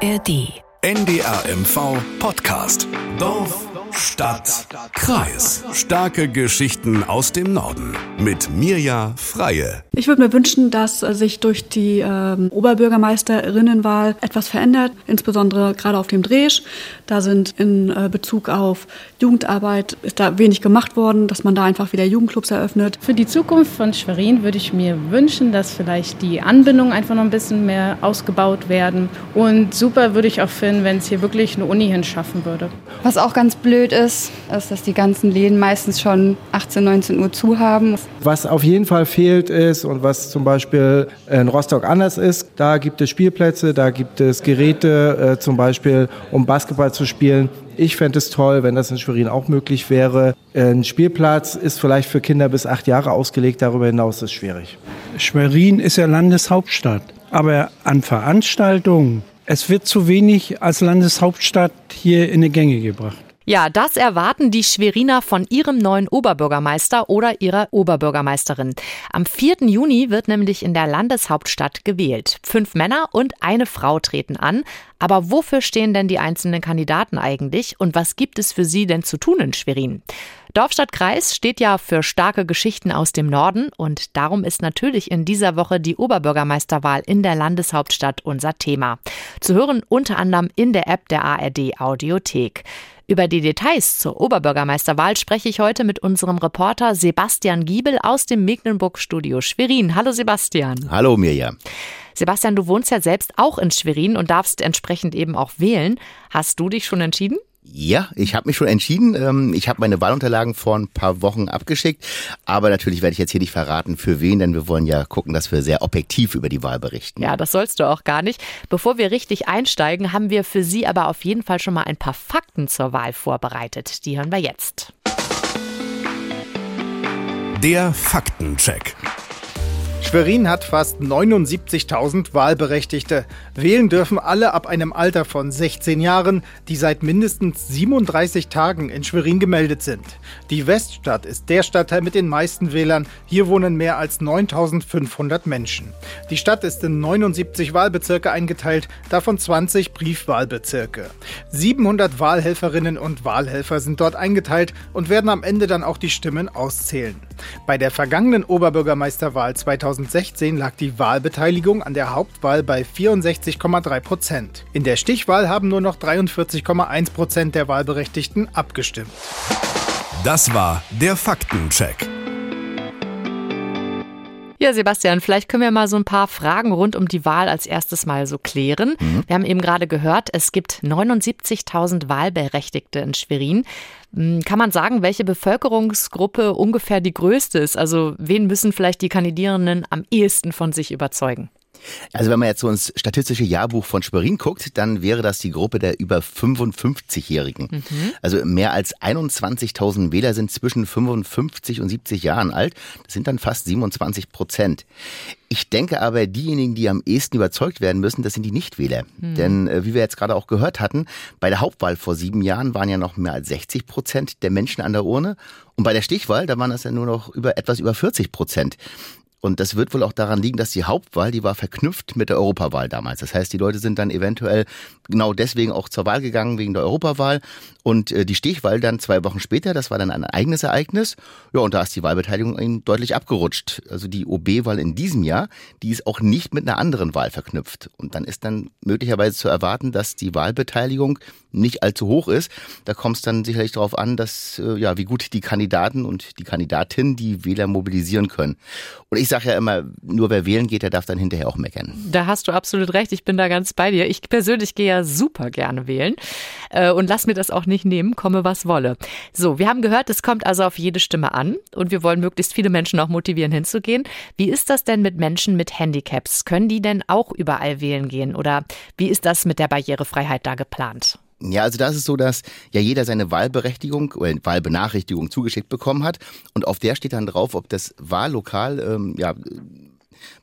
ARD. NDR MV Podcast. Dorf, Stadt, Kreis. Starke Geschichten aus dem Norden. Mit Mirja Freie. Ich würde mir wünschen, dass sich durch die ähm, Oberbürgermeisterinnenwahl etwas verändert, insbesondere gerade auf dem Dresch. Da sind in äh, Bezug auf Jugendarbeit ist da wenig gemacht worden, dass man da einfach wieder Jugendclubs eröffnet. Für die Zukunft von Schwerin würde ich mir wünschen, dass vielleicht die Anbindungen einfach noch ein bisschen mehr ausgebaut werden. Und super würde ich auch finden, wenn es hier wirklich eine Uni hinschaffen würde. Was auch ganz blöd ist, ist, dass die ganzen Läden meistens schon 18, 19 Uhr zu haben. Was auf jeden Fall fehlt ist und was zum Beispiel in Rostock anders ist, da gibt es Spielplätze, da gibt es Geräte, äh, zum Beispiel um Basketball zu spielen. Ich fände es toll, wenn das in Schwerin auch möglich wäre. Ein Spielplatz ist vielleicht für Kinder bis acht Jahre ausgelegt, darüber hinaus ist es schwierig. Schwerin ist ja Landeshauptstadt, aber an Veranstaltungen, es wird zu wenig als Landeshauptstadt hier in die Gänge gebracht. Ja, das erwarten die Schweriner von ihrem neuen Oberbürgermeister oder ihrer Oberbürgermeisterin. Am 4. Juni wird nämlich in der Landeshauptstadt gewählt. Fünf Männer und eine Frau treten an. Aber wofür stehen denn die einzelnen Kandidaten eigentlich und was gibt es für sie denn zu tun in Schwerin? Dorfstadtkreis steht ja für starke Geschichten aus dem Norden und darum ist natürlich in dieser Woche die Oberbürgermeisterwahl in der Landeshauptstadt unser Thema. Zu hören unter anderem in der App der ARD Audiothek. Über die Details zur Oberbürgermeisterwahl spreche ich heute mit unserem Reporter Sebastian Giebel aus dem Mecklenburg-Studio Schwerin. Hallo Sebastian. Hallo Mirja. Sebastian, du wohnst ja selbst auch in Schwerin und darfst entsprechend eben auch wählen. Hast du dich schon entschieden? Ja, ich habe mich schon entschieden. Ähm, ich habe meine Wahlunterlagen vor ein paar Wochen abgeschickt. Aber natürlich werde ich jetzt hier nicht verraten, für wen, denn wir wollen ja gucken, dass wir sehr objektiv über die Wahl berichten. Ja, das sollst du auch gar nicht. Bevor wir richtig einsteigen, haben wir für Sie aber auf jeden Fall schon mal ein paar Fakten zur Wahl vorbereitet. Die hören wir jetzt. Der Faktencheck. Schwerin hat fast 79.000 Wahlberechtigte. Wählen dürfen alle ab einem Alter von 16 Jahren, die seit mindestens 37 Tagen in Schwerin gemeldet sind. Die Weststadt ist der Stadtteil mit den meisten Wählern. Hier wohnen mehr als 9.500 Menschen. Die Stadt ist in 79 Wahlbezirke eingeteilt, davon 20 Briefwahlbezirke. 700 Wahlhelferinnen und Wahlhelfer sind dort eingeteilt und werden am Ende dann auch die Stimmen auszählen. Bei der vergangenen Oberbürgermeisterwahl 2000 2016 lag die Wahlbeteiligung an der Hauptwahl bei 64,3 Prozent. In der Stichwahl haben nur noch 43,1 Prozent der Wahlberechtigten abgestimmt. Das war der Faktencheck. Ja, Sebastian, vielleicht können wir mal so ein paar Fragen rund um die Wahl als erstes mal so klären. Mhm. Wir haben eben gerade gehört, es gibt 79.000 Wahlberechtigte in Schwerin. Hm, kann man sagen, welche Bevölkerungsgruppe ungefähr die größte ist? Also wen müssen vielleicht die Kandidierenden am ehesten von sich überzeugen? Also wenn man jetzt so ins statistische Jahrbuch von Schwerin guckt, dann wäre das die Gruppe der über 55-Jährigen. Mhm. Also mehr als 21.000 Wähler sind zwischen 55 und 70 Jahren alt. Das sind dann fast 27 Prozent. Ich denke aber, diejenigen, die am ehesten überzeugt werden müssen, das sind die Nichtwähler. Mhm. Denn äh, wie wir jetzt gerade auch gehört hatten, bei der Hauptwahl vor sieben Jahren waren ja noch mehr als 60 Prozent der Menschen an der Urne. Und bei der Stichwahl, da waren das ja nur noch über etwas über 40 Prozent. Und das wird wohl auch daran liegen, dass die Hauptwahl, die war verknüpft mit der Europawahl damals. Das heißt, die Leute sind dann eventuell genau deswegen auch zur Wahl gegangen, wegen der Europawahl. Und äh, die Stichwahl dann zwei Wochen später, das war dann ein eigenes Ereignis. Ja, und da ist die Wahlbeteiligung eben deutlich abgerutscht. Also die OB-Wahl in diesem Jahr, die ist auch nicht mit einer anderen Wahl verknüpft. Und dann ist dann möglicherweise zu erwarten, dass die Wahlbeteiligung nicht allzu hoch ist. Da kommt es dann sicherlich darauf an, dass äh, ja wie gut die Kandidaten und die Kandidatin die Wähler mobilisieren können. Und ich sage ja immer, nur wer wählen geht, der darf dann hinterher auch meckern. Da hast du absolut recht. Ich bin da ganz bei dir. Ich persönlich gehe ja super gerne wählen äh, und lass mir das auch nicht nehmen, komme was wolle. So, wir haben gehört, es kommt also auf jede Stimme an und wir wollen möglichst viele Menschen auch motivieren, hinzugehen. Wie ist das denn mit Menschen mit Handicaps? Können die denn auch überall wählen gehen oder wie ist das mit der Barrierefreiheit da geplant? Ja, also da ist es so, dass ja jeder seine Wahlberechtigung oder Wahlbenachrichtigung zugeschickt bekommen hat und auf der steht dann drauf, ob das Wahllokal ähm, ja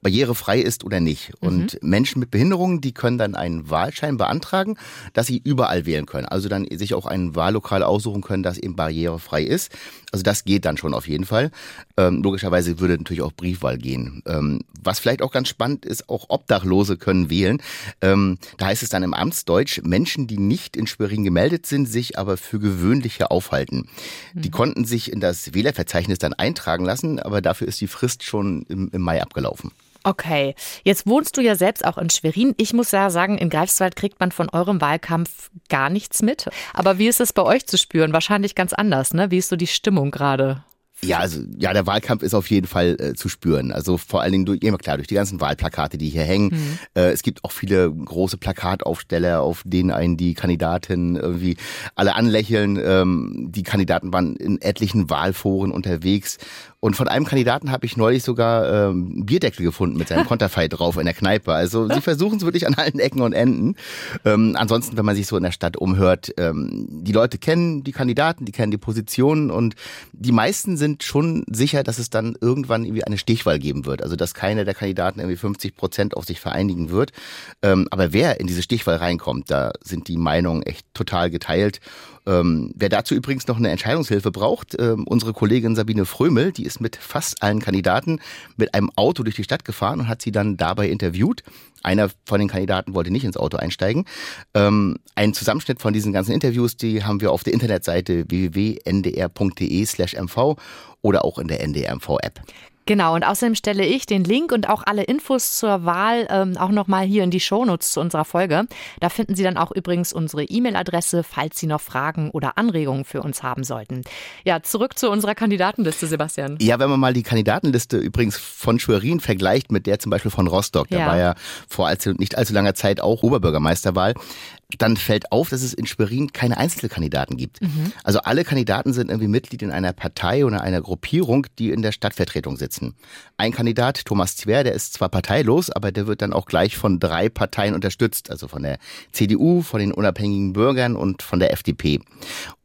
barrierefrei ist oder nicht. Und mhm. Menschen mit Behinderungen, die können dann einen Wahlschein beantragen, dass sie überall wählen können. Also dann sich auch ein Wahllokal aussuchen können, das eben barrierefrei ist. Also das geht dann schon auf jeden Fall. Ähm, logischerweise würde natürlich auch Briefwahl gehen. Ähm, was vielleicht auch ganz spannend ist, auch Obdachlose können wählen. Ähm, da heißt es dann im Amtsdeutsch, Menschen, die nicht in Schwerin gemeldet sind, sich aber für gewöhnliche aufhalten. Mhm. Die konnten sich in das Wählerverzeichnis dann eintragen lassen, aber dafür ist die Frist schon im, im Mai abgelaufen. Okay, jetzt wohnst du ja selbst auch in Schwerin. Ich muss ja sagen, in Greifswald kriegt man von eurem Wahlkampf gar nichts mit. Aber wie ist es bei euch zu spüren? Wahrscheinlich ganz anders, ne? Wie ist so die Stimmung gerade? Ja, also ja, der Wahlkampf ist auf jeden Fall äh, zu spüren. Also vor allen Dingen durch, immer klar, durch die ganzen Wahlplakate, die hier hängen. Mhm. Äh, es gibt auch viele große Plakataufsteller, auf denen einen die Kandidaten irgendwie alle anlächeln. Ähm, die Kandidaten waren in etlichen Wahlforen unterwegs und von einem Kandidaten habe ich neulich sogar ähm, Bierdeckel gefunden mit seinem Konterfei drauf in der Kneipe. Also sie versuchen es wirklich an allen Ecken und Enden. Ähm, ansonsten, wenn man sich so in der Stadt umhört, ähm, die Leute kennen die Kandidaten, die kennen die Positionen und die meisten sind schon sicher, dass es dann irgendwann irgendwie eine Stichwahl geben wird. Also dass keiner der Kandidaten irgendwie 50 Prozent auf sich vereinigen wird. Ähm, aber wer in diese Stichwahl reinkommt, da sind die Meinungen echt total geteilt. Ähm, wer dazu übrigens noch eine Entscheidungshilfe braucht, ähm, unsere Kollegin Sabine Frömel, die ist mit fast allen Kandidaten mit einem Auto durch die Stadt gefahren und hat sie dann dabei interviewt. Einer von den Kandidaten wollte nicht ins Auto einsteigen. Ähm, ein Zusammenschnitt von diesen ganzen Interviews, die haben wir auf der Internetseite www.ndr.de slash mv oder auch in der NDR MV App. Genau, und außerdem stelle ich den Link und auch alle Infos zur Wahl ähm, auch nochmal hier in die Shownotes zu unserer Folge. Da finden Sie dann auch übrigens unsere E-Mail-Adresse, falls Sie noch Fragen oder Anregungen für uns haben sollten. Ja, zurück zu unserer Kandidatenliste, Sebastian. Ja, wenn man mal die Kandidatenliste übrigens von Schwerin vergleicht mit der zum Beispiel von Rostock, da war ja vor allzu, nicht allzu langer Zeit auch Oberbürgermeisterwahl, dann fällt auf, dass es in Schwerin keine Einzelkandidaten gibt. Mhm. Also alle Kandidaten sind irgendwie Mitglied in einer Partei oder einer Gruppierung, die in der Stadtvertretung sitzen. Ein Kandidat, Thomas Zwer, der ist zwar parteilos, aber der wird dann auch gleich von drei Parteien unterstützt, also von der CDU, von den unabhängigen Bürgern und von der FDP.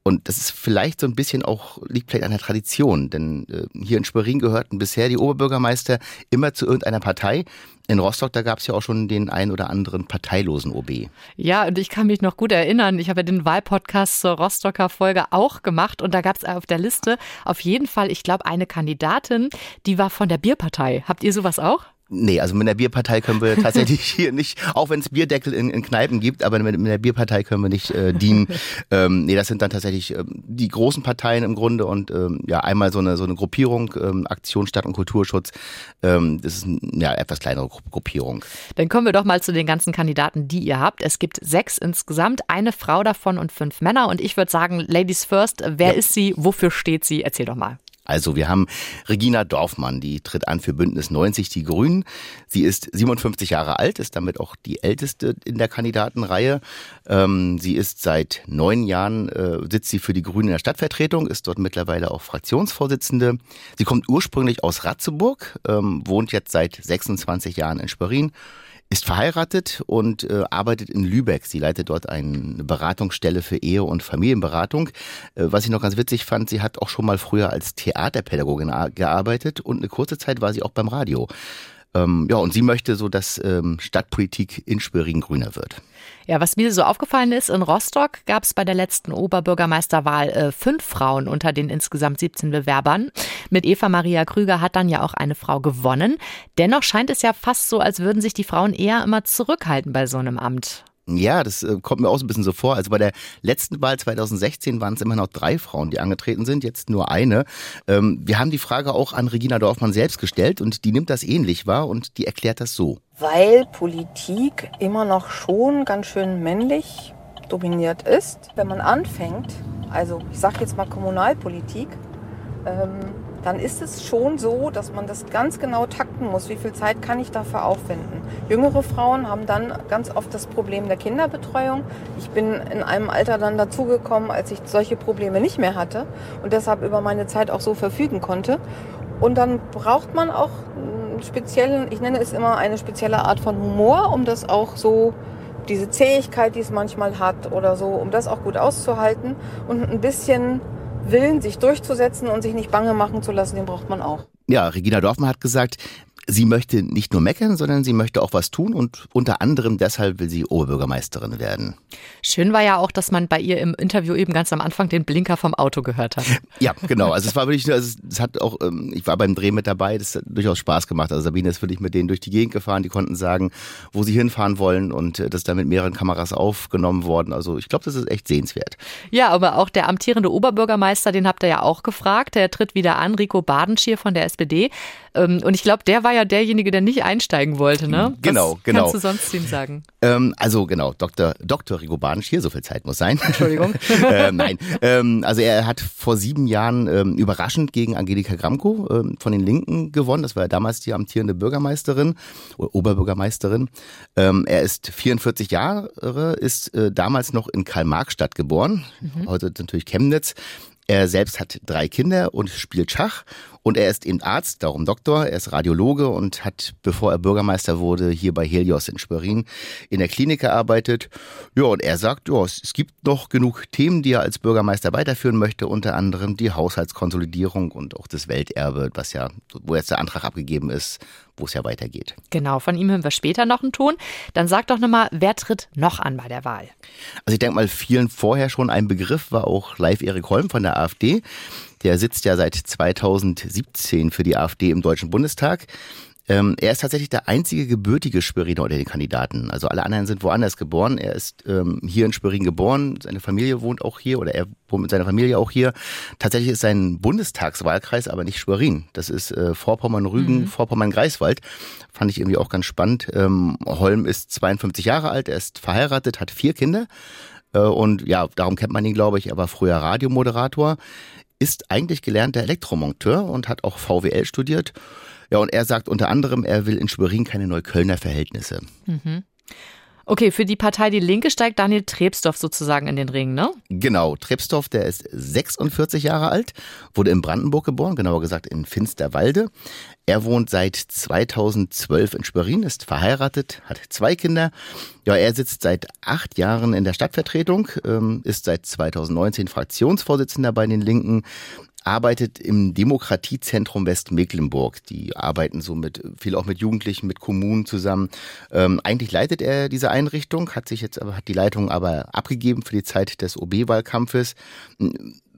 Und das ist vielleicht so ein bisschen auch, liegt vielleicht an der Tradition, denn äh, hier in Schwerin gehörten bisher die Oberbürgermeister immer zu irgendeiner Partei. In Rostock, da gab es ja auch schon den ein oder anderen parteilosen OB. Ja, und ich kann mich noch gut erinnern, ich habe ja den Wahlpodcast zur Rostocker Folge auch gemacht und da gab es auf der Liste auf jeden Fall, ich glaube, eine Kandidatin, die war von der Bierpartei. Habt ihr sowas auch? Nee, also mit der Bierpartei können wir tatsächlich hier nicht, auch wenn es Bierdeckel in, in, Kneipen gibt, aber mit, mit der Bierpartei können wir nicht äh, dienen. ähm, nee, das sind dann tatsächlich ähm, die großen Parteien im Grunde und ähm, ja, einmal so eine, so eine Gruppierung, ähm, Aktion Stadt- und Kulturschutz. Ähm, das ist eine ja, etwas kleinere Gruppierung. Dann kommen wir doch mal zu den ganzen Kandidaten, die ihr habt. Es gibt sechs insgesamt, eine Frau davon und fünf Männer. Und ich würde sagen, Ladies first, wer ja. ist sie, wofür steht sie? Erzähl doch mal. Also wir haben Regina Dorfmann, die tritt an für Bündnis 90 Die Grünen. Sie ist 57 Jahre alt, ist damit auch die älteste in der Kandidatenreihe. Ähm, sie ist seit neun Jahren, äh, sitzt sie für die Grünen in der Stadtvertretung, ist dort mittlerweile auch Fraktionsvorsitzende. Sie kommt ursprünglich aus Ratzeburg, ähm, wohnt jetzt seit 26 Jahren in Schwerin ist verheiratet und äh, arbeitet in Lübeck. Sie leitet dort eine Beratungsstelle für Ehe- und Familienberatung. Äh, was ich noch ganz witzig fand, sie hat auch schon mal früher als Theaterpädagogin gearbeitet und eine kurze Zeit war sie auch beim Radio. Ähm, ja, und sie möchte so, dass ähm, Stadtpolitik in Schwerin grüner wird. Ja, was mir so aufgefallen ist, in Rostock gab es bei der letzten Oberbürgermeisterwahl äh, fünf Frauen unter den insgesamt 17 Bewerbern. Mit Eva Maria Krüger hat dann ja auch eine Frau gewonnen. Dennoch scheint es ja fast so, als würden sich die Frauen eher immer zurückhalten bei so einem Amt. Ja, das äh, kommt mir auch so ein bisschen so vor. Also bei der letzten Wahl 2016 waren es immer noch drei Frauen, die angetreten sind, jetzt nur eine. Ähm, wir haben die Frage auch an Regina Dorfmann selbst gestellt und die nimmt das ähnlich wahr und die erklärt das so. Weil Politik immer noch schon ganz schön männlich dominiert ist. Wenn man anfängt, also ich sage jetzt mal Kommunalpolitik, ähm, dann ist es schon so, dass man das ganz genau takten muss. Wie viel Zeit kann ich dafür aufwenden? Jüngere Frauen haben dann ganz oft das Problem der Kinderbetreuung. Ich bin in einem Alter dann dazugekommen, als ich solche Probleme nicht mehr hatte und deshalb über meine Zeit auch so verfügen konnte. Und dann braucht man auch einen speziellen, ich nenne es immer eine spezielle Art von Humor, um das auch so diese Zähigkeit, die es manchmal hat oder so, um das auch gut auszuhalten und ein bisschen Willen, sich durchzusetzen und sich nicht bange machen zu lassen, den braucht man auch. Ja, Regina Dorfmann hat gesagt, Sie möchte nicht nur meckern, sondern sie möchte auch was tun und unter anderem deshalb will sie Oberbürgermeisterin werden. Schön war ja auch, dass man bei ihr im Interview eben ganz am Anfang den Blinker vom Auto gehört hat. Ja, genau. Also es war wirklich, also es hat auch, ähm, ich war beim Dreh mit dabei, das hat durchaus Spaß gemacht. Also Sabine ist wirklich mit denen durch die Gegend gefahren, die konnten sagen, wo sie hinfahren wollen und äh, das ist dann mit mehreren Kameras aufgenommen worden. Also ich glaube, das ist echt sehenswert. Ja, aber auch der amtierende Oberbürgermeister, den habt ihr ja auch gefragt, der tritt wieder an, Rico Badenschier von der SPD. Ähm, und ich glaube, der war ja derjenige, der nicht einsteigen wollte, ne? Genau, Was genau. Kannst du sonst zu ihm sagen? Ähm, also genau, Dr. Dr. Rigo Banisch hier, so viel Zeit muss sein. Entschuldigung. äh, nein, ähm, also er hat vor sieben Jahren ähm, überraschend gegen Angelika Gramko ähm, von den Linken gewonnen. Das war ja damals die amtierende Bürgermeisterin oder Oberbürgermeisterin. Ähm, er ist 44 Jahre, ist äh, damals noch in Karl-Marx-Stadt geboren, heute natürlich Chemnitz. Er selbst hat drei Kinder und spielt Schach. Und er ist eben Arzt, darum Doktor. Er ist Radiologe und hat, bevor er Bürgermeister wurde, hier bei Helios in Schwerin in der Klinik gearbeitet. Ja, und er sagt, ja, es gibt noch genug Themen, die er als Bürgermeister weiterführen möchte, unter anderem die Haushaltskonsolidierung und auch das Welterbe, was ja, wo jetzt der Antrag abgegeben ist, wo es ja weitergeht. Genau, von ihm hören wir später noch einen Ton. Dann sag doch nochmal, wer tritt noch an bei der Wahl? Also ich denke mal, vielen vorher schon ein Begriff war auch Live Erik Holm von der AfD. Der sitzt ja seit 2017 für die AfD im Deutschen Bundestag. Ähm, er ist tatsächlich der einzige gebürtige Schweriner unter den Kandidaten. Also alle anderen sind woanders geboren. Er ist ähm, hier in Schwerin geboren. Seine Familie wohnt auch hier oder er wohnt mit seiner Familie auch hier. Tatsächlich ist sein Bundestagswahlkreis aber nicht Schwerin. Das ist äh, Vorpommern-Rügen, Mhm. Vorpommern-Greifswald. Fand ich irgendwie auch ganz spannend. Ähm, Holm ist 52 Jahre alt. Er ist verheiratet, hat vier Kinder. Äh, und ja, darum kennt man ihn, glaube ich. Er war früher Radiomoderator ist eigentlich gelernter Elektromonteur und hat auch VWL studiert. Ja, und er sagt unter anderem, er will in Schwerin keine Neuköllner Verhältnisse. Mhm. Okay, für die Partei Die Linke steigt Daniel Trebsdorf sozusagen in den Ring, ne? Genau, Trebsdorf, der ist 46 Jahre alt, wurde in Brandenburg geboren, genauer gesagt in Finsterwalde. Er wohnt seit 2012 in Schwerin, ist verheiratet, hat zwei Kinder. Ja, er sitzt seit acht Jahren in der Stadtvertretung, ähm, ist seit 2019 Fraktionsvorsitzender bei den Linken, arbeitet im Demokratiezentrum Westmecklenburg. Die arbeiten so mit viel auch mit Jugendlichen, mit Kommunen zusammen. Ähm, eigentlich leitet er diese Einrichtung, hat sich jetzt aber hat die Leitung aber abgegeben für die Zeit des OB-Wahlkampfes.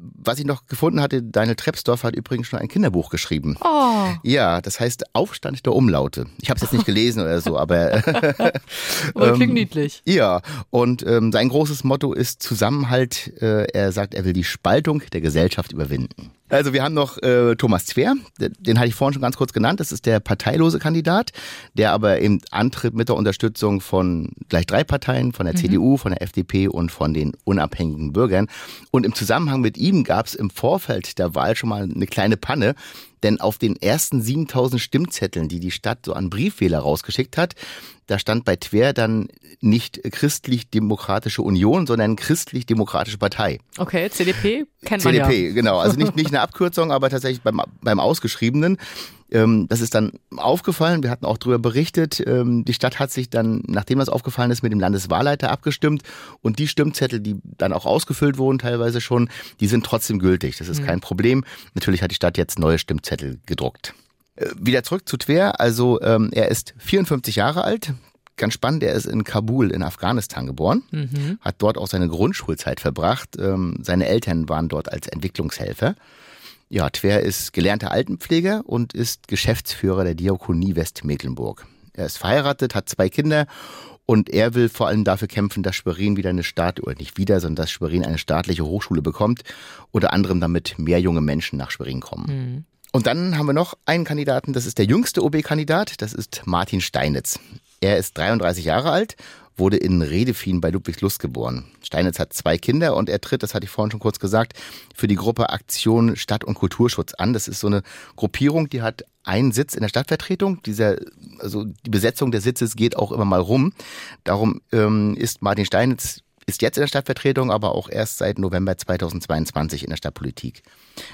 Was ich noch gefunden hatte, Daniel Trebsdorf hat übrigens schon ein Kinderbuch geschrieben. Oh. Ja, das heißt Aufstand der Umlaute. Ich habe es jetzt nicht gelesen oder so, aber klingt ähm, niedlich. ja, und ähm, sein großes Motto ist Zusammenhalt. Äh, er sagt, er will die Spaltung der Gesellschaft überwinden. Also wir haben noch äh, Thomas Zwer, den hatte ich vorhin schon ganz kurz genannt. Das ist der parteilose Kandidat, der aber eben antritt mit der Unterstützung von gleich drei Parteien, von der Mhm. CDU, von der FDP und von den unabhängigen Bürgern. Und im Zusammenhang mit ihm gab es im Vorfeld der Wahl schon mal eine kleine Panne. Denn auf den ersten 7000 Stimmzetteln, die die Stadt so an Briefwähler rausgeschickt hat, da stand bei Twer dann nicht christlich-demokratische Union, sondern christlich-demokratische Partei. Okay, CDP kennt man CDP, ja. genau. Also nicht, nicht eine Abkürzung, aber tatsächlich beim, beim Ausgeschriebenen. Ähm, das ist dann aufgefallen. Wir hatten auch darüber berichtet. Ähm, die Stadt hat sich dann, nachdem das aufgefallen ist, mit dem Landeswahlleiter abgestimmt. Und die Stimmzettel, die dann auch ausgefüllt wurden, teilweise schon, die sind trotzdem gültig. Das ist Mhm. kein Problem. Natürlich hat die Stadt jetzt neue Stimmzettel gedruckt. Wieder zurück zu Twer. Also ähm, er ist 54 Jahre alt. Ganz spannend, er ist in Kabul in Afghanistan geboren, Mhm. hat dort auch seine Grundschulzeit verbracht. Ähm, seine Eltern waren dort als Entwicklungshelfer. Ja, Twer ist gelernter Altenpfleger und ist Geschäftsführer der Diakonie Westmecklenburg. Er ist verheiratet, hat zwei Kinder und er will vor allem dafür kämpfen, dass Schwerin wieder eine Staat, oder nicht wieder, sondern dass Schwerin eine staatliche Hochschule bekommt, unter anderem damit mehr junge Menschen nach Schwerin kommen. Mhm. Und dann haben wir noch einen Kandidaten, das ist der jüngste OB-Kandidat, das ist Martin Steinitz. Er ist 33 Jahre alt, wurde in Redefien bei Ludwigslust geboren. Steinitz hat zwei Kinder und er tritt, das hatte ich vorhin schon kurz gesagt, für die Gruppe Aktion Stadt- und Kulturschutz an. Das ist so eine Gruppierung, die hat einen Sitz in der Stadtvertretung. Dieser, also die Besetzung des Sitzes geht auch immer mal rum. Darum ähm, ist Martin Steinitz ist jetzt in der Stadtvertretung, aber auch erst seit November 2022 in der Stadtpolitik.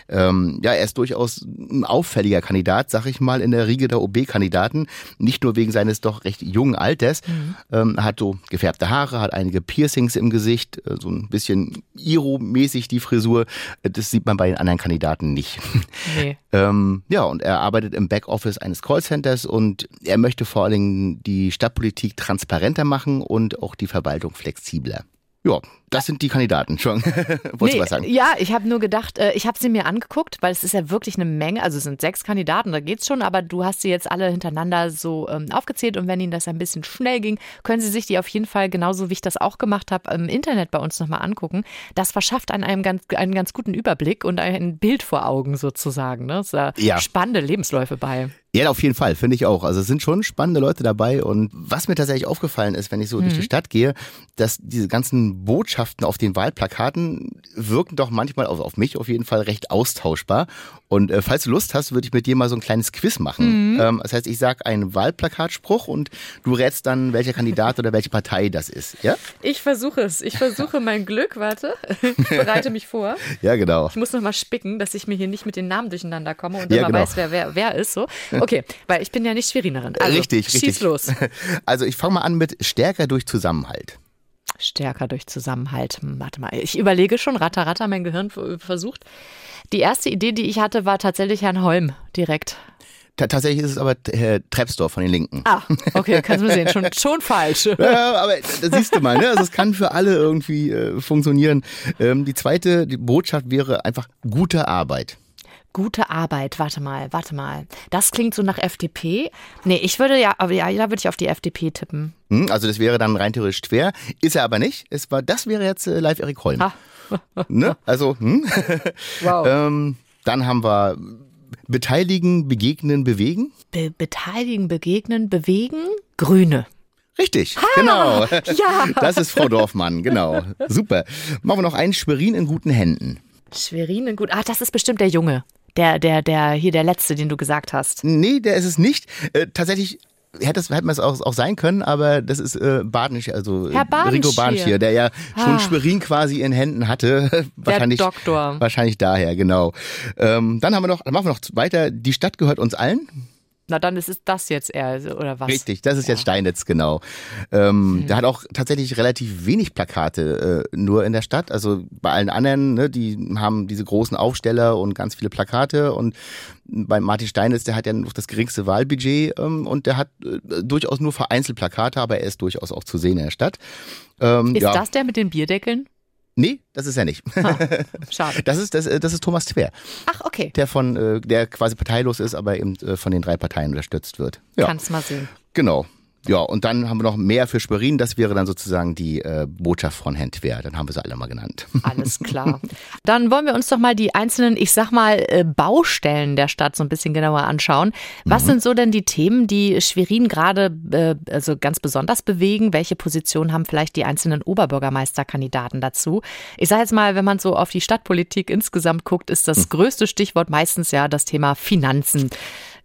Ähm, ja, er ist durchaus ein auffälliger Kandidat, sag ich mal, in der Riege der OB-Kandidaten. Nicht nur wegen seines doch recht jungen Alters. Mhm. Ähm, hat so gefärbte Haare, hat einige Piercings im Gesicht, äh, so ein bisschen Iro-mäßig die Frisur. Das sieht man bei den anderen Kandidaten nicht. Nee. ähm, ja, und er arbeitet im Backoffice eines Callcenters und er möchte vor allen Dingen die Stadtpolitik transparenter machen und auch die Verwaltung flexibler. Ja, das sind die Kandidaten schon. Wolltest nee, du was sagen? Ja, ich habe nur gedacht, äh, ich habe sie mir angeguckt, weil es ist ja wirklich eine Menge, also es sind sechs Kandidaten, da geht's schon, aber du hast sie jetzt alle hintereinander so ähm, aufgezählt und wenn Ihnen das ein bisschen schnell ging, können Sie sich die auf jeden Fall genauso wie ich das auch gemacht habe im Internet bei uns nochmal angucken. Das verschafft einem, einem ganz, einen ganz guten Überblick und ein Bild vor Augen sozusagen. Ne? Da ja. spannende Lebensläufe bei. Ja, auf jeden Fall, finde ich auch. Also es sind schon spannende Leute dabei und was mir tatsächlich aufgefallen ist, wenn ich so mhm. durch die Stadt gehe, dass diese ganzen Botschaften auf den Wahlplakaten wirken doch manchmal, also auf mich auf jeden Fall, recht austauschbar. Und äh, falls du Lust hast, würde ich mit dir mal so ein kleines Quiz machen. Mhm. Ähm, das heißt, ich sage einen Wahlplakatspruch und du rätst dann, welcher Kandidat oder welche Partei das ist. Ja? Ich versuche es. Ich versuche mein Glück. Warte, ich bereite mich vor. Ja, genau. Ich muss noch mal spicken, dass ich mir hier nicht mit den Namen durcheinander komme und ja, immer genau. weiß, wer, wer, wer ist. So. Okay, weil ich bin ja nicht Schwerinerin. Also, richtig, schieß richtig. los. Also ich fange mal an mit stärker durch Zusammenhalt. Stärker durch Zusammenhalt. Hm, warte mal, ich überlege schon, ratter, ratter, mein Gehirn versucht. Die erste Idee, die ich hatte, war tatsächlich Herrn Holm direkt. Tatsächlich ist es aber Herr Trepsdorf von den Linken. Ah, okay, kannst du sehen, schon, schon falsch. Ja, aber das siehst du mal, ne? Also es kann für alle irgendwie äh, funktionieren. Ähm, die zweite die Botschaft wäre einfach gute Arbeit. Gute Arbeit, warte mal, warte mal. Das klingt so nach FDP. Nee, ich würde ja, aber ja, da würde ich auf die FDP tippen. Hm, also das wäre dann rein theoretisch schwer. Ist er aber nicht. Es war, das wäre jetzt äh, live Erik Holm. ne? Also, hm? Wow. ähm, dann haben wir Beteiligen, Begegnen, Bewegen. Be beteiligen, Begegnen, Bewegen. Grüne. Richtig, ha, genau. Ja. Das ist Frau Dorfmann, genau. Super. Machen wir noch einen Schwerin in guten Händen. Schwerin in gut. Ah, das ist bestimmt der Junge. Der, der, der, hier der letzte, den du gesagt hast. Nee, der ist es nicht. Äh, tatsächlich hätte, es, hätte man es auch, auch sein können, aber das ist äh, Badensch, also Herr Badensch Rico Badensch der ja schon ah. Schwerin quasi in Händen hatte. wahrscheinlich, der Doktor. Wahrscheinlich daher, genau. Ähm, dann haben wir noch, dann machen wir noch weiter. Die Stadt gehört uns allen. Na, dann ist es das jetzt eher, oder was? Richtig, das ist ja. jetzt Steinitz, genau. Ähm, mhm. Der hat auch tatsächlich relativ wenig Plakate äh, nur in der Stadt. Also bei allen anderen, ne, die haben diese großen Aufsteller und ganz viele Plakate. Und bei Martin Steinitz, der hat ja noch das geringste Wahlbudget ähm, und der hat äh, durchaus nur vereinzelt Plakate, aber er ist durchaus auch zu sehen in der Stadt. Ähm, ist ja. das der mit den Bierdeckeln? Nee, das ist er nicht. Ha, schade. Das ist, das, äh, das ist Thomas Twer. Ach, okay. Der von, äh, der quasi parteilos ist, aber eben äh, von den drei Parteien unterstützt wird. Ja. Kannst mal sehen. Genau. Ja, und dann haben wir noch mehr für Schwerin. Das wäre dann sozusagen die äh, Botschaft von Herrn Twer. Dann haben wir sie alle mal genannt. Alles klar. Dann wollen wir uns doch mal die einzelnen, ich sag mal, äh, Baustellen der Stadt so ein bisschen genauer anschauen. Was mhm. sind so denn die Themen, die Schwerin gerade äh, also ganz besonders bewegen? Welche Positionen haben vielleicht die einzelnen Oberbürgermeisterkandidaten dazu? Ich sage jetzt mal, wenn man so auf die Stadtpolitik insgesamt guckt, ist das mhm. größte Stichwort meistens ja das Thema Finanzen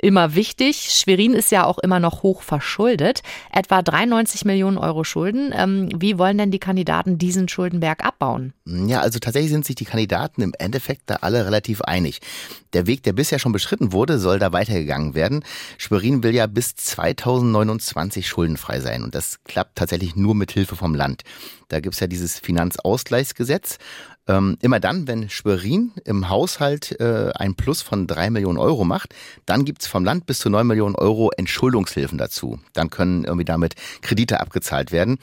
immer wichtig. Schwerin ist ja auch immer noch hoch verschuldet, etwa 93 Millionen Euro Schulden. Ähm, wie wollen denn die Kandidaten diesen Schuldenberg abbauen? Ja, also tatsächlich sind sich die Kandidaten im Endeffekt da alle relativ einig. Der Weg, der bisher schon beschritten wurde, soll da weitergegangen werden. Schwerin will ja bis 2029 schuldenfrei sein und das klappt tatsächlich nur mit Hilfe vom Land. Da gibt's ja dieses Finanzausgleichsgesetz. Ähm, immer dann, wenn Schwerin im Haushalt äh, ein Plus von drei Millionen Euro macht, dann gibt's vom Land bis zu neun Millionen Euro Entschuldungshilfen dazu. Dann können irgendwie damit Kredite abgezahlt werden.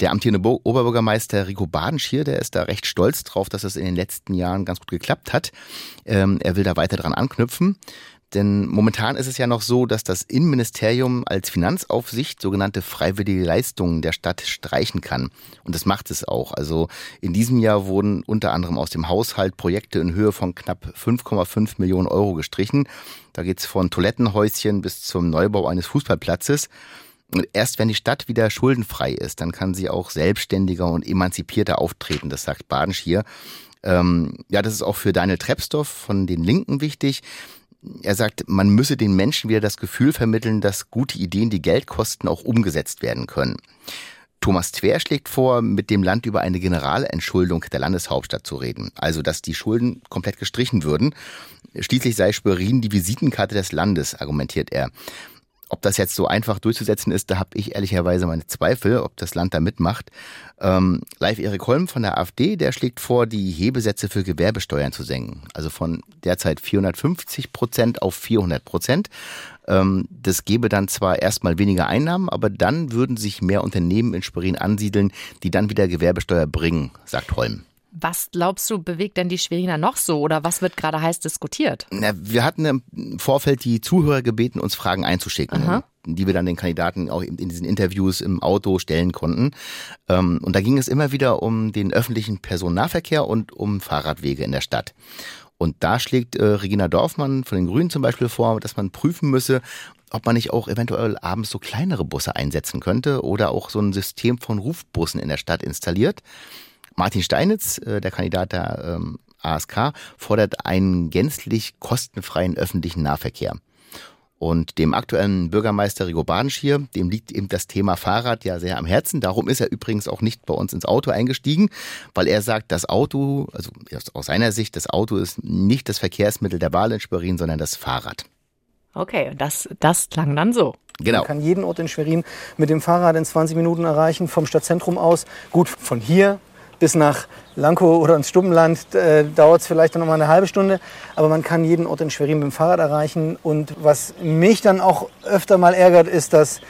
Der amtierende Oberbürgermeister Rico Badenschier, der ist da recht stolz drauf, dass es in den letzten Jahren ganz gut geklappt hat. Ähm, er will da weiter dran anknüpfen. Denn momentan ist es ja noch so, dass das Innenministerium als Finanzaufsicht sogenannte freiwillige Leistungen der Stadt streichen kann. Und das macht es auch. Also in diesem Jahr wurden unter anderem aus dem Haushalt Projekte in Höhe von knapp 5,5 Millionen Euro gestrichen. Da geht's von Toilettenhäuschen bis zum Neubau eines Fußballplatzes. Und erst wenn die Stadt wieder schuldenfrei ist, dann kann sie auch selbstständiger und emanzipierter auftreten. Das sagt Badensch hier. Ähm, ja, das ist auch für Daniel Trepsdorf von den Linken wichtig. Er sagt, man müsse den Menschen wieder das Gefühl vermitteln, dass gute Ideen, die Geld kosten, auch umgesetzt werden können. Thomas Twer schlägt vor, mit dem Land über eine Generalentschuldung der Landeshauptstadt zu reden. Also, dass die Schulden komplett gestrichen würden. Schließlich sei Schwerin die Visitenkarte des Landes, argumentiert er. Ob das jetzt so einfach durchzusetzen ist, da habe ich ehrlicherweise meine Zweifel, ob das Land da mitmacht. Ähm, Live Erik Holm von der AfD, der schlägt vor, die Hebesätze für Gewerbesteuern zu senken. Also von derzeit 450 Prozent auf 400 Prozent. Ähm, das gäbe dann zwar erstmal weniger Einnahmen, aber dann würden sich mehr Unternehmen in Schwerin ansiedeln, die dann wieder Gewerbesteuer bringen, sagt Holm. Was glaubst du, bewegt denn die Schweriner noch so oder was wird gerade heiß diskutiert? Na, wir hatten im Vorfeld die Zuhörer gebeten, uns Fragen einzuschicken. Aha die wir dann den Kandidaten auch in diesen Interviews im Auto stellen konnten. Ähm, und da ging es immer wieder um den öffentlichen Personennahverkehr und um Fahrradwege in der Stadt. Und da schlägt äh, Regina Dorfmann von den Grünen zum Beispiel vor, dass man prüfen müsse, ob man nicht auch eventuell abends so kleinere Busse einsetzen könnte oder auch so ein System von Rufbussen in der Stadt installiert. Martin Steinitz, äh, der Kandidat der ähm, ASK, fordert einen gänzlich kostenfreien öffentlichen Nahverkehr. Und dem aktuellen Bürgermeister Rigo Badenschier, dem liegt eben das Thema Fahrrad ja sehr am Herzen. Darum ist er übrigens auch nicht bei uns ins Auto eingestiegen, weil er sagt, das Auto, also aus seiner Sicht, das Auto ist nicht das Verkehrsmittel der Wahl in Schwerin, sondern das Fahrrad. Okay, das, das klang dann so. Genau. Man kann jeden Ort in Schwerin mit dem Fahrrad in 20 Minuten erreichen, vom Stadtzentrum aus. Gut, von hier bis nach Lankow oder ins Stubbenland äh, dauert es vielleicht noch mal eine halbe Stunde, aber man kann jeden Ort in Schwerin mit dem Fahrrad erreichen. Und was mich dann auch öfter mal ärgert, ist, dass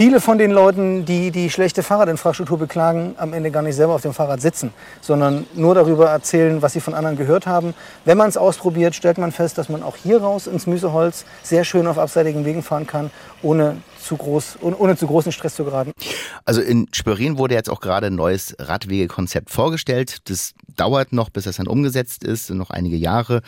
viele von den Leuten, die die schlechte Fahrradinfrastruktur beklagen, am Ende gar nicht selber auf dem Fahrrad sitzen, sondern nur darüber erzählen, was sie von anderen gehört haben. Wenn man es ausprobiert, stellt man fest, dass man auch hier raus ins Müseholz sehr schön auf abseitigen Wegen fahren kann, ohne zu groß, ohne zu großen Stress zu geraten. Also in Schwerin wurde jetzt auch gerade ein neues Radwegekonzept vorgestellt. Das dauert noch, bis das dann umgesetzt ist, noch einige Jahre.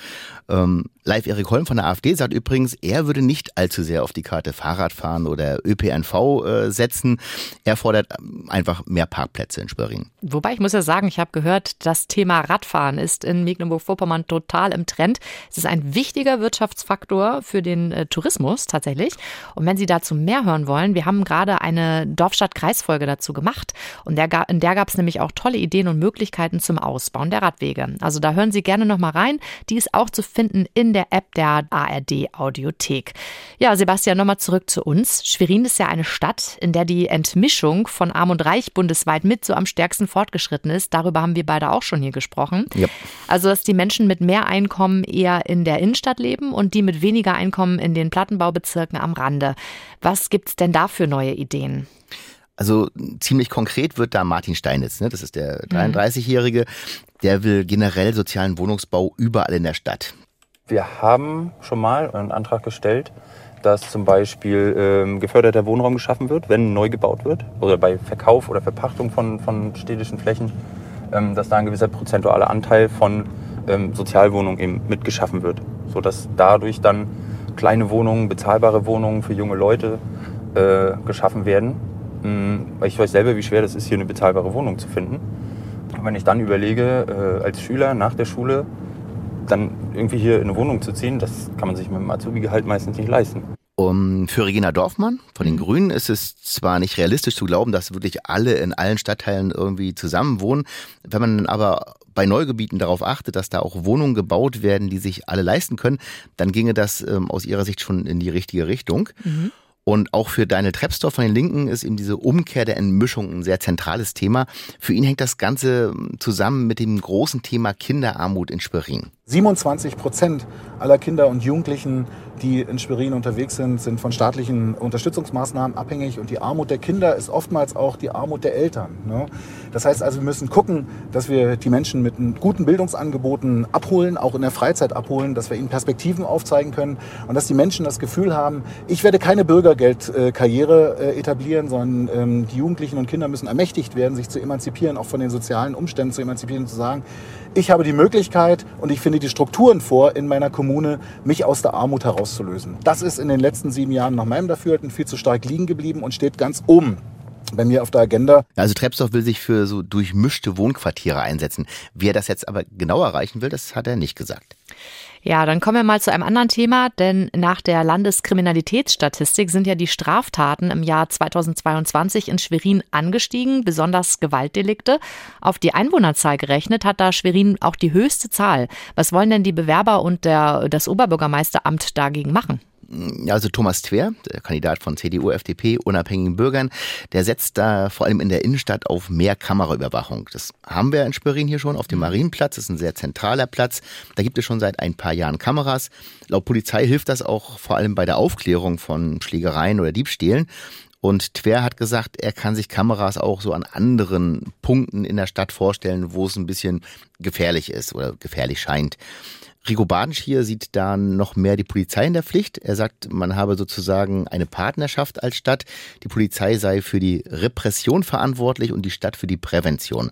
Ähm, Live Erik Holm von der AfD sagt übrigens, er würde nicht allzu sehr auf die Karte Fahrradfahren oder ÖPNV äh, setzen. Er fordert ähm, einfach mehr Parkplätze in Schwerin. Wobei ich muss ja sagen, ich habe gehört, das Thema Radfahren ist in Mecklenburg-Vorpommern total im Trend. Es ist ein wichtiger Wirtschaftsfaktor für den äh, Tourismus tatsächlich. Und wenn Sie dazu mehr hören wollen, wir haben gerade eine Dorfstadt-Kreisfolge dazu gemacht. Und der, in der gab es nämlich auch tolle Ideen und Möglichkeiten zum Ausbauen der Radwege. Also da hören Sie gerne noch mal rein. Die ist auch zu finden in der App der ARD Audiothek. Ja, Sebastian, nochmal zurück zu uns. Schwerin ist ja eine Stadt, in der die Entmischung von Arm und Reich bundesweit mit so am stärksten fortgeschritten ist. Darüber haben wir beide auch schon hier gesprochen. Ja. Also, dass die Menschen mit mehr Einkommen eher in der Innenstadt leben und die mit weniger Einkommen in den Plattenbaubezirken am Rande. Was gibt es denn da für neue Ideen? Also ziemlich konkret wird da Martin Steinitz, ne? das ist der 33-Jährige, der will generell sozialen Wohnungsbau überall in der Stadt. Wir haben schon mal einen Antrag gestellt, dass zum Beispiel ähm, geförderter Wohnraum geschaffen wird, wenn neu gebaut wird oder bei Verkauf oder Verpachtung von, von städtischen Flächen, ähm, dass da ein gewisser prozentualer Anteil von ähm, Sozialwohnungen eben mitgeschaffen wird, sodass dadurch dann kleine Wohnungen, bezahlbare Wohnungen für junge Leute äh, geschaffen werden. Mhm, ich weiß selber, wie schwer das ist, hier eine bezahlbare Wohnung zu finden. Und wenn ich dann überlege, äh, als Schüler nach der Schule dann irgendwie hier in eine Wohnung zu ziehen, das kann man sich mit dem Azubi-Gehalt meistens nicht leisten. Um, für Regina Dorfmann von den Grünen ist es zwar nicht realistisch zu glauben, dass wirklich alle in allen Stadtteilen irgendwie zusammen wohnen. Wenn man aber bei Neugebieten darauf achtet, dass da auch Wohnungen gebaut werden, die sich alle leisten können, dann ginge das ähm, aus ihrer Sicht schon in die richtige Richtung. Mhm. Und auch für Daniel Trepsdorf von den Linken ist eben diese Umkehr der Entmischung ein sehr zentrales Thema. Für ihn hängt das Ganze zusammen mit dem großen Thema Kinderarmut in Schwerin. 27 Prozent aller Kinder und Jugendlichen, die in Schwerin unterwegs sind, sind von staatlichen Unterstützungsmaßnahmen abhängig. Und die Armut der Kinder ist oftmals auch die Armut der Eltern. Ne? Das heißt also, wir müssen gucken, dass wir die Menschen mit guten Bildungsangeboten abholen, auch in der Freizeit abholen, dass wir ihnen Perspektiven aufzeigen können und dass die Menschen das Gefühl haben, ich werde keine Bürgergeldkarriere äh, etablieren, sondern ähm, die Jugendlichen und Kinder müssen ermächtigt werden, sich zu emanzipieren, auch von den sozialen Umständen zu emanzipieren, zu sagen, ich habe die Möglichkeit und ich finde die Strukturen vor in meiner Kommune, mich aus der Armut herauszulösen. Das ist in den letzten sieben Jahren nach meinem Dafürhalten viel zu stark liegen geblieben und steht ganz oben bei mir auf der Agenda. Also Trepsdorf will sich für so durchmischte Wohnquartiere einsetzen. Wie er das jetzt aber genau erreichen will, das hat er nicht gesagt. Ja, dann kommen wir mal zu einem anderen Thema, denn nach der Landeskriminalitätsstatistik sind ja die Straftaten im Jahr 2022 in Schwerin angestiegen, besonders Gewaltdelikte. Auf die Einwohnerzahl gerechnet hat da Schwerin auch die höchste Zahl. Was wollen denn die Bewerber und der, das Oberbürgermeisteramt dagegen machen? Also Thomas Twer, der Kandidat von CDU, FDP, unabhängigen Bürgern, der setzt da vor allem in der Innenstadt auf mehr Kameraüberwachung. Das haben wir in Schwerin hier schon auf dem Marienplatz. Das ist ein sehr zentraler Platz. Da gibt es schon seit ein paar Jahren Kameras. Laut Polizei hilft das auch vor allem bei der Aufklärung von Schlägereien oder Diebstählen. Und Twer hat gesagt, er kann sich Kameras auch so an anderen Punkten in der Stadt vorstellen, wo es ein bisschen gefährlich ist oder gefährlich scheint. Rico Badensch hier sieht da noch mehr die Polizei in der Pflicht. Er sagt, man habe sozusagen eine Partnerschaft als Stadt. Die Polizei sei für die Repression verantwortlich und die Stadt für die Prävention.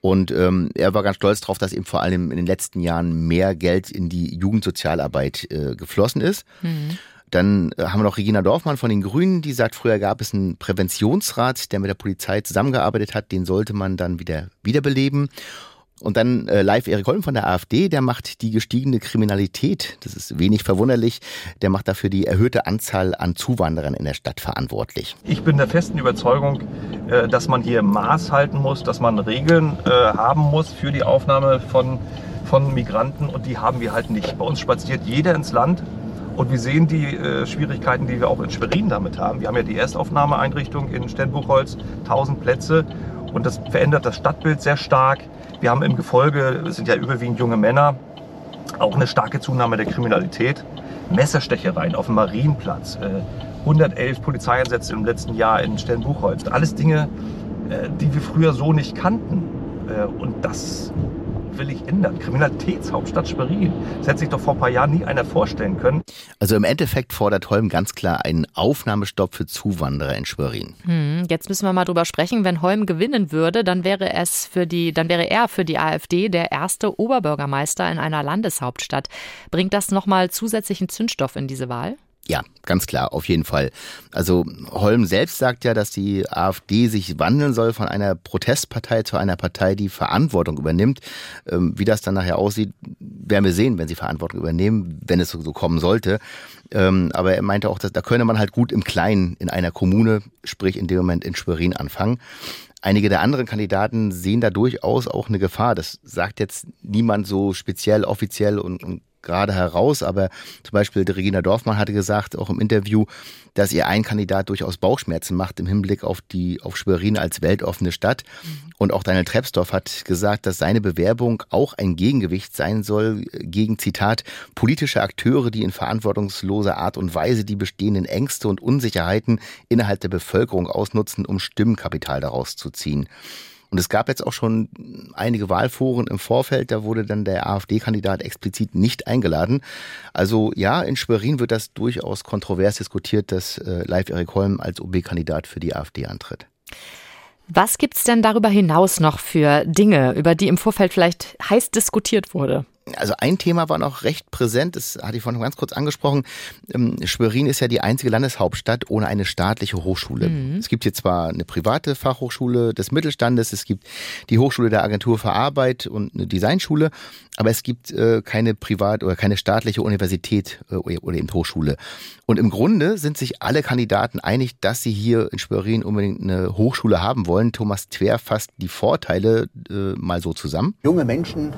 Und ähm, er war ganz stolz darauf, dass eben vor allem in den letzten Jahren mehr Geld in die Jugendsozialarbeit äh, geflossen ist. Mhm. Dann äh, haben wir noch Regina Dorfmann von den Grünen, die sagt, früher gab es einen Präventionsrat, der mit der Polizei zusammengearbeitet hat. Den sollte man dann wieder wiederbeleben. Und dann äh, live Erik Holm von der AfD, der macht die gestiegene Kriminalität, das ist wenig verwunderlich, der macht dafür die erhöhte Anzahl an Zuwanderern in der Stadt verantwortlich. Ich bin der festen Überzeugung, äh, dass man hier Maß halten muss, dass man Regeln äh, haben muss für die Aufnahme von, von Migranten und die haben wir halt nicht. Bei uns spaziert jeder ins Land und wir sehen die äh, Schwierigkeiten, die wir auch in Schwerin damit haben. Wir haben ja die Erstaufnahmeeinrichtung in Stenbuchholz, 1000 Plätze und das verändert das Stadtbild sehr stark. Wir haben im Gefolge, es sind ja überwiegend junge Männer, auch eine starke Zunahme der Kriminalität. Messerstechereien auf dem Marienplatz, 111 äh, Polizeieinsätze im letzten Jahr in Stellenbuchholz. Alles Dinge, äh, die wir früher so nicht kannten. Äh, und das will ich ändern. Kriminalitätshauptstadt Schwerin. Das hätte sich doch vor ein paar Jahren nie einer vorstellen können. Also im Endeffekt fordert Holm ganz klar einen Aufnahmestopp für Zuwanderer in Schwerin. Hm, jetzt müssen wir mal drüber sprechen. Wenn Holm gewinnen würde, dann wäre es für die, dann wäre er für die AfD der erste Oberbürgermeister in einer Landeshauptstadt. Bringt das nochmal zusätzlichen Zündstoff in diese Wahl? Ja, ganz klar, auf jeden Fall. Also Holm selbst sagt ja, dass die AfD sich wandeln soll von einer Protestpartei zu einer Partei, die Verantwortung übernimmt. Ähm, wie das dann nachher aussieht, werden wir sehen, wenn sie Verantwortung übernehmen, wenn es so kommen sollte. Ähm, aber er meinte auch, dass da könne man halt gut im Kleinen in einer Kommune, sprich in dem Moment in Schwerin anfangen. Einige der anderen Kandidaten sehen da durchaus auch eine Gefahr. Das sagt jetzt niemand so speziell, offiziell und, und gerade heraus, aber zum Beispiel Regina Dorfmann hatte gesagt, auch im Interview, dass ihr ein Kandidat durchaus Bauchschmerzen macht im Hinblick auf die auf Schwerin als weltoffene Stadt. Und auch Daniel Trebsdorf hat gesagt, dass seine Bewerbung auch ein Gegengewicht sein soll gegen Zitat politische Akteure, die in verantwortungsloser Art und Weise die bestehenden Ängste und Unsicherheiten innerhalb der Bevölkerung ausnutzen, um Stimmkapital daraus zu ziehen. Und es gab jetzt auch schon einige Wahlforen im Vorfeld, da wurde dann der AfD-Kandidat explizit nicht eingeladen. Also ja, in Schwerin wird das durchaus kontrovers diskutiert, dass äh, Live Erik Holm als OB-Kandidat für die AfD antritt. Was gibt es denn darüber hinaus noch für Dinge, über die im Vorfeld vielleicht heiß diskutiert wurde? Also ein Thema war noch recht präsent, das hatte ich vorhin ganz kurz angesprochen. Ähm, Schwerin ist ja die einzige Landeshauptstadt ohne eine staatliche Hochschule. Mhm. Es gibt hier zwar eine private Fachhochschule des Mittelstandes, es gibt die Hochschule der Agentur für Arbeit und eine Designschule, aber es gibt äh, keine privat oder keine staatliche Universität äh, oder eben Hochschule. Und im Grunde sind sich alle Kandidaten einig, dass sie hier in Schwerin unbedingt eine Hochschule haben wollen. Thomas Twer fasst die Vorteile äh, mal so zusammen. Junge Menschen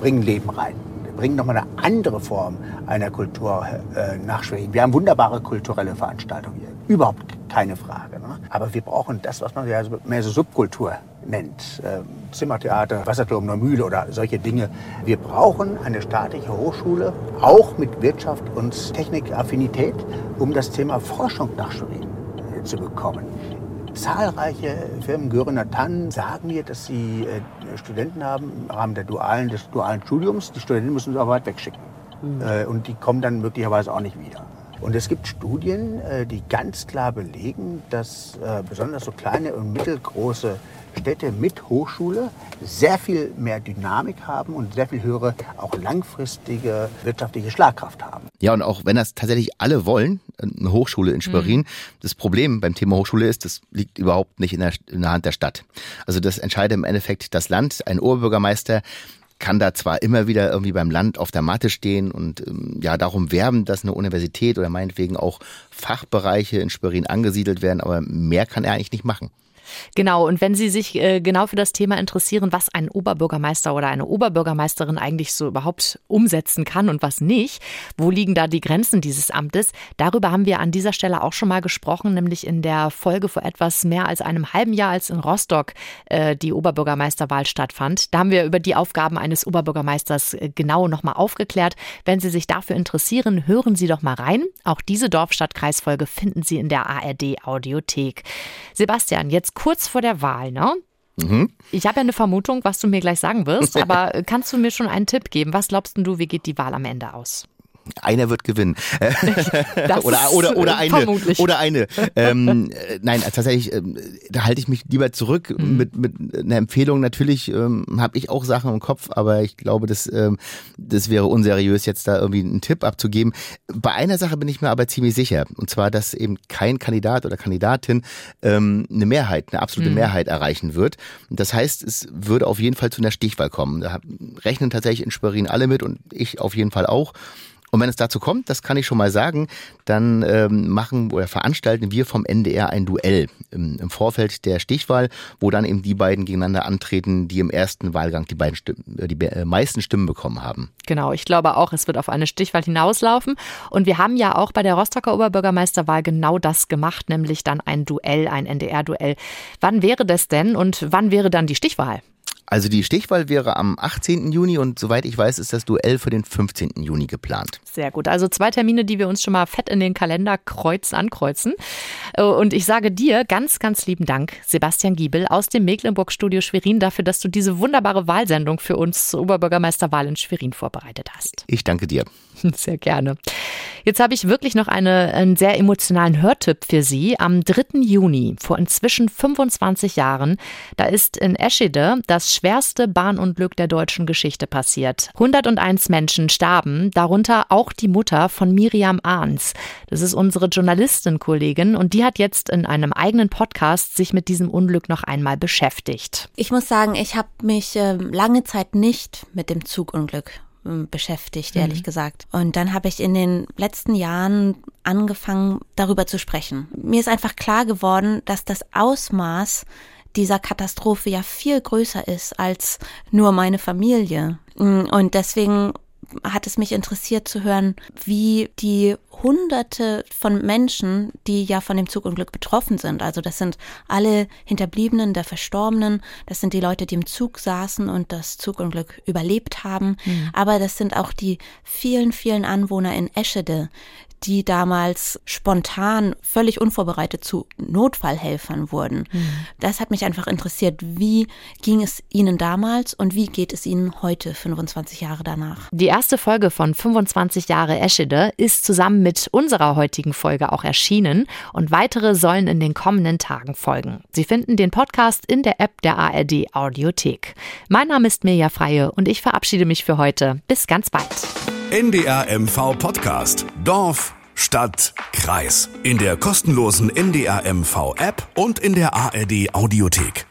bringen Leben rein. Wir bringen nochmal eine andere Form einer Kultur äh, nach Schweden. Wir haben wunderbare kulturelle Veranstaltungen hier. Überhaupt keine Frage. Ne? Aber wir brauchen das, was man ja mehr so Subkultur nennt. Äh, Zimmertheater, Wasserturm, Neumühle oder solche Dinge. Wir brauchen eine staatliche Hochschule, auch mit Wirtschaft und Technikaffinität, um das Thema Forschung nach Schwerin äh, zu bekommen. Zahlreiche Firmen, Göringer Tannen, sagen mir, dass sie äh, Studenten haben im Rahmen der dualen, des dualen Studiums. Die Studenten müssen sie aber weit wegschicken. Mhm. Und die kommen dann möglicherweise auch nicht wieder. Und es gibt Studien, äh, die ganz klar belegen, dass äh, besonders so kleine und mittelgroße Städte mit Hochschule sehr viel mehr Dynamik haben und sehr viel höhere, auch langfristige wirtschaftliche Schlagkraft haben. Ja, und auch wenn das tatsächlich alle wollen, eine Hochschule in Schwerin, mhm. das Problem beim Thema Hochschule ist, das liegt überhaupt nicht in der, in der Hand der Stadt. Also das entscheidet im Endeffekt das Land, ein Oberbürgermeister, kann da zwar immer wieder irgendwie beim Land auf der Matte stehen und ähm, ja darum werben, dass eine Universität oder meinetwegen auch Fachbereiche in Schwerin angesiedelt werden, aber mehr kann er eigentlich nicht machen. Genau, und wenn Sie sich äh, genau für das Thema interessieren, was ein Oberbürgermeister oder eine Oberbürgermeisterin eigentlich so überhaupt umsetzen kann und was nicht, wo liegen da die Grenzen dieses Amtes, darüber haben wir an dieser Stelle auch schon mal gesprochen, nämlich in der Folge vor etwas mehr als einem halben Jahr, als in Rostock äh, die Oberbürgermeisterwahl stattfand. Da haben wir über die Aufgaben eines Oberbürgermeisters äh, genau nochmal aufgeklärt. Wenn Sie sich dafür interessieren, hören Sie doch mal rein. Auch diese Dorfstadt-Kreisfolge finden Sie in der ARD Audiothek. Sebastian, jetzt kurz vor der Wahl, ne? Mhm. Ich habe ja eine Vermutung, was du mir gleich sagen wirst, aber kannst du mir schon einen Tipp geben? Was glaubst du, wie geht die Wahl am Ende aus? Einer wird gewinnen. oder, oder, oder eine. Vermutlich. Oder eine. Ähm, äh, nein, tatsächlich, äh, da halte ich mich lieber zurück. Mhm. Mit, mit einer Empfehlung natürlich ähm, habe ich auch Sachen im Kopf, aber ich glaube, das, ähm, das wäre unseriös, jetzt da irgendwie einen Tipp abzugeben. Bei einer Sache bin ich mir aber ziemlich sicher. Und zwar, dass eben kein Kandidat oder Kandidatin ähm, eine Mehrheit, eine absolute mhm. Mehrheit erreichen wird. Das heißt, es würde auf jeden Fall zu einer Stichwahl kommen. Da rechnen tatsächlich in Schwerin alle mit und ich auf jeden Fall auch. Und wenn es dazu kommt, das kann ich schon mal sagen, dann ähm, machen oder veranstalten wir vom NDR ein Duell im, im, Vorfeld der Stichwahl, wo dann eben die beiden gegeneinander antreten, die im ersten Wahlgang die beiden Stimmen, äh, die äh, meisten Stimmen bekommen haben. Genau, ich glaube auch, es wird auf eine Stichwahl hinauslaufen. Und wir haben ja auch bei der Rostocker Oberbürgermeisterwahl genau das gemacht, nämlich dann ein Duell, ein NDR-Duell. Wann wäre das denn und wann wäre dann die Stichwahl? Also die Stichwahl wäre am 18. Juni und soweit ich weiß, ist das Duell für den 15. Juni geplant. Sehr gut. Also zwei Termine, die wir uns schon mal fett in den Kalender kreuzen, ankreuzen. Äh, und ich sage dir ganz, ganz lieben Dank, Sebastian Giebel aus dem Mecklenburg-Studio Schwerin, dafür, dass du diese wunderbare Wahlsendung für uns zur Oberbürgermeisterwahl in Schwerin vorbereitet hast. Ich danke dir. Sehr gerne. Jetzt habe ich wirklich noch eine, einen sehr emotionalen Hörtipp für Sie. Am 3. Juni, vor inzwischen 25 Jahren, da ist in Eschede das schwerste Bahnunglück der deutschen Geschichte passiert. 101 Menschen starben, darunter auch die Mutter von Miriam Ahns. Das ist unsere Journalistin-Kollegin und die hat jetzt in einem eigenen Podcast sich mit diesem Unglück noch einmal beschäftigt. Ich muss sagen, ich habe mich äh, lange Zeit nicht mit dem Zugunglück ähm, beschäftigt, ehrlich mhm. gesagt. Und dann habe ich in den letzten Jahren angefangen, darüber zu sprechen. Mir ist einfach klar geworden, dass das Ausmaß dieser Katastrophe ja viel größer ist als nur meine Familie. Und deswegen hat es mich interessiert zu hören, wie die Hunderte von Menschen, die ja von dem Zugunglück betroffen sind. Also das sind alle Hinterbliebenen der Verstorbenen, das sind die Leute, die im Zug saßen und das Zugunglück überlebt haben. Mhm. Aber das sind auch die vielen, vielen Anwohner in Eschede, die damals spontan, völlig unvorbereitet zu Notfallhelfern wurden. Mhm. Das hat mich einfach interessiert. Wie ging es Ihnen damals und wie geht es Ihnen heute, 25 Jahre danach? Die erste Folge von 25 Jahre Eschede ist zusammen mit unserer heutigen Folge auch erschienen und weitere sollen in den kommenden Tagen folgen. Sie finden den Podcast in der App der ARD Audiothek. Mein Name ist Mirja Freie und ich verabschiede mich für heute. Bis ganz bald. NDR MV Podcast. Dorf, Stadt, Kreis. In der kostenlosen NDR MV App und in der ARD Audiothek.